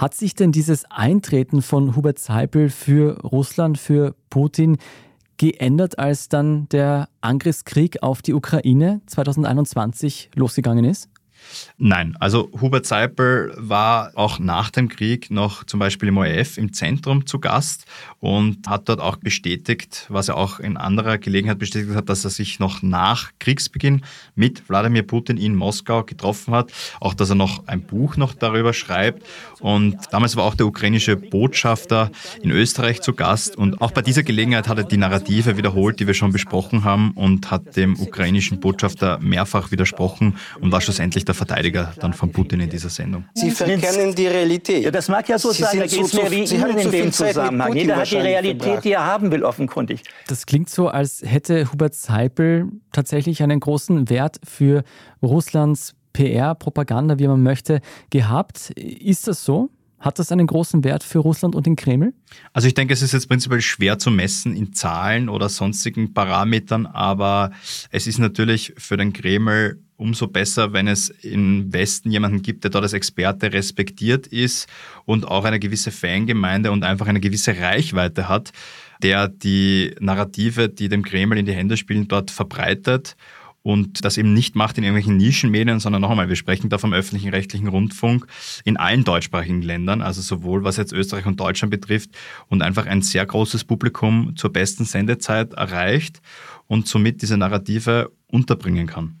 Hat sich denn dieses Eintreten von Hubert Seipel für Russland, für Putin geändert, als dann der Angriffskrieg auf die Ukraine 2021 losgegangen ist? Nein, also Hubert Seipel war auch nach dem Krieg noch zum Beispiel im ORF im Zentrum zu Gast und hat dort auch bestätigt, was er auch in anderer Gelegenheit bestätigt hat, dass er sich noch nach Kriegsbeginn mit Wladimir Putin in Moskau getroffen hat, auch dass er noch ein Buch noch darüber schreibt. Und damals war auch der ukrainische Botschafter in Österreich zu Gast. Und auch bei dieser Gelegenheit hat er die Narrative wiederholt, die wir schon besprochen haben und hat dem ukrainischen Botschafter mehrfach widersprochen und war schlussendlich der Verteidiger dann von Putin in dieser Sendung. Sie verkennen die Realität. Ja, das mag ja so Sie sein, da sind geht es so- mir wie Sie Ihnen zu in viel dem Zusammenhang. Jeder hat die Realität, verbracht. die er haben will, offenkundig. Das klingt so, als hätte Hubert Seipel tatsächlich einen großen Wert für Russlands PR, Propaganda, wie man möchte, gehabt. Ist das so? Hat das einen großen Wert für Russland und den Kreml? Also ich denke, es ist jetzt prinzipiell schwer zu messen in Zahlen oder sonstigen Parametern, aber es ist natürlich für den Kreml umso besser, wenn es im Westen jemanden gibt, der dort als Experte respektiert ist und auch eine gewisse Fangemeinde und einfach eine gewisse Reichweite hat, der die Narrative, die dem Kreml in die Hände spielen, dort verbreitet und das eben nicht macht in irgendwelchen Nischenmedien, sondern noch einmal, wir sprechen da vom öffentlichen rechtlichen Rundfunk in allen deutschsprachigen Ländern, also sowohl was jetzt Österreich und Deutschland betrifft und einfach ein sehr großes Publikum zur besten Sendezeit erreicht und somit diese Narrative unterbringen kann.